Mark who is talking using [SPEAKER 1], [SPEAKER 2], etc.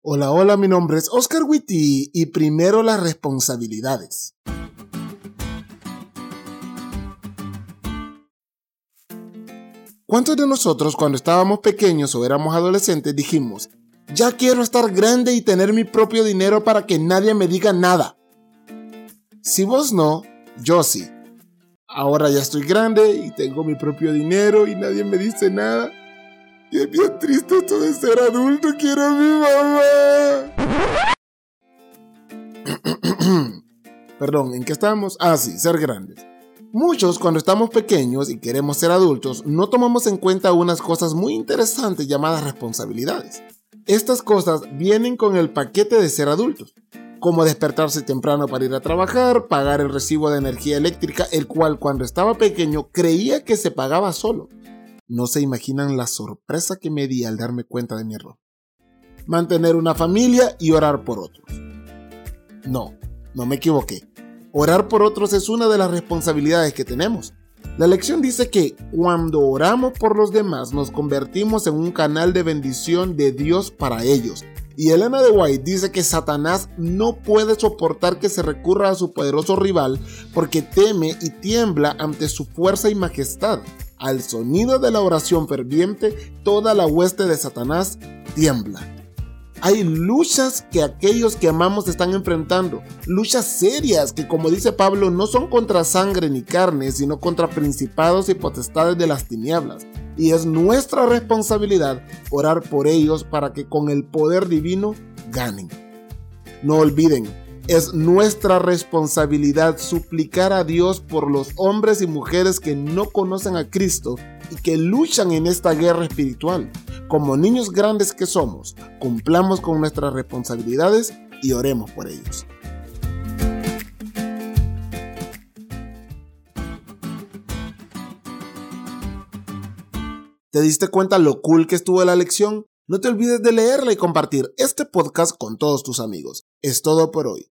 [SPEAKER 1] Hola, hola, mi nombre es Oscar Witty y primero las responsabilidades. ¿Cuántos de nosotros cuando estábamos pequeños o éramos adolescentes dijimos, ya quiero estar grande y tener mi propio dinero para que nadie me diga nada? Si vos no, yo sí. Ahora ya estoy grande y tengo mi propio dinero y nadie me dice nada. Y es bien triste esto de ser adulto, quiero a mi mamá. Perdón, ¿en qué estamos? Ah, sí, ser grandes. Muchos cuando estamos pequeños y queremos ser adultos no tomamos en cuenta unas cosas muy interesantes llamadas responsabilidades. Estas cosas vienen con el paquete de ser adultos, como despertarse temprano para ir a trabajar, pagar el recibo de energía eléctrica, el cual cuando estaba pequeño creía que se pagaba solo. No se imaginan la sorpresa que me di al darme cuenta de mi error. Mantener una familia y orar por otros. No, no me equivoqué. Orar por otros es una de las responsabilidades que tenemos. La lección dice que cuando oramos por los demás nos convertimos en un canal de bendición de Dios para ellos. Y Elena de White dice que Satanás no puede soportar que se recurra a su poderoso rival porque teme y tiembla ante su fuerza y majestad. Al sonido de la oración ferviente, toda la hueste de Satanás tiembla. Hay luchas que aquellos que amamos están enfrentando, luchas serias que como dice Pablo no son contra sangre ni carne, sino contra principados y potestades de las tinieblas. Y es nuestra responsabilidad orar por ellos para que con el poder divino ganen. No olviden, es nuestra responsabilidad suplicar a Dios por los hombres y mujeres que no conocen a Cristo y que luchan en esta guerra espiritual. Como niños grandes que somos, cumplamos con nuestras responsabilidades y oremos por ellos. ¿Te diste cuenta lo cool que estuvo la lección? No te olvides de leerla y compartir este podcast con todos tus amigos. Es todo por hoy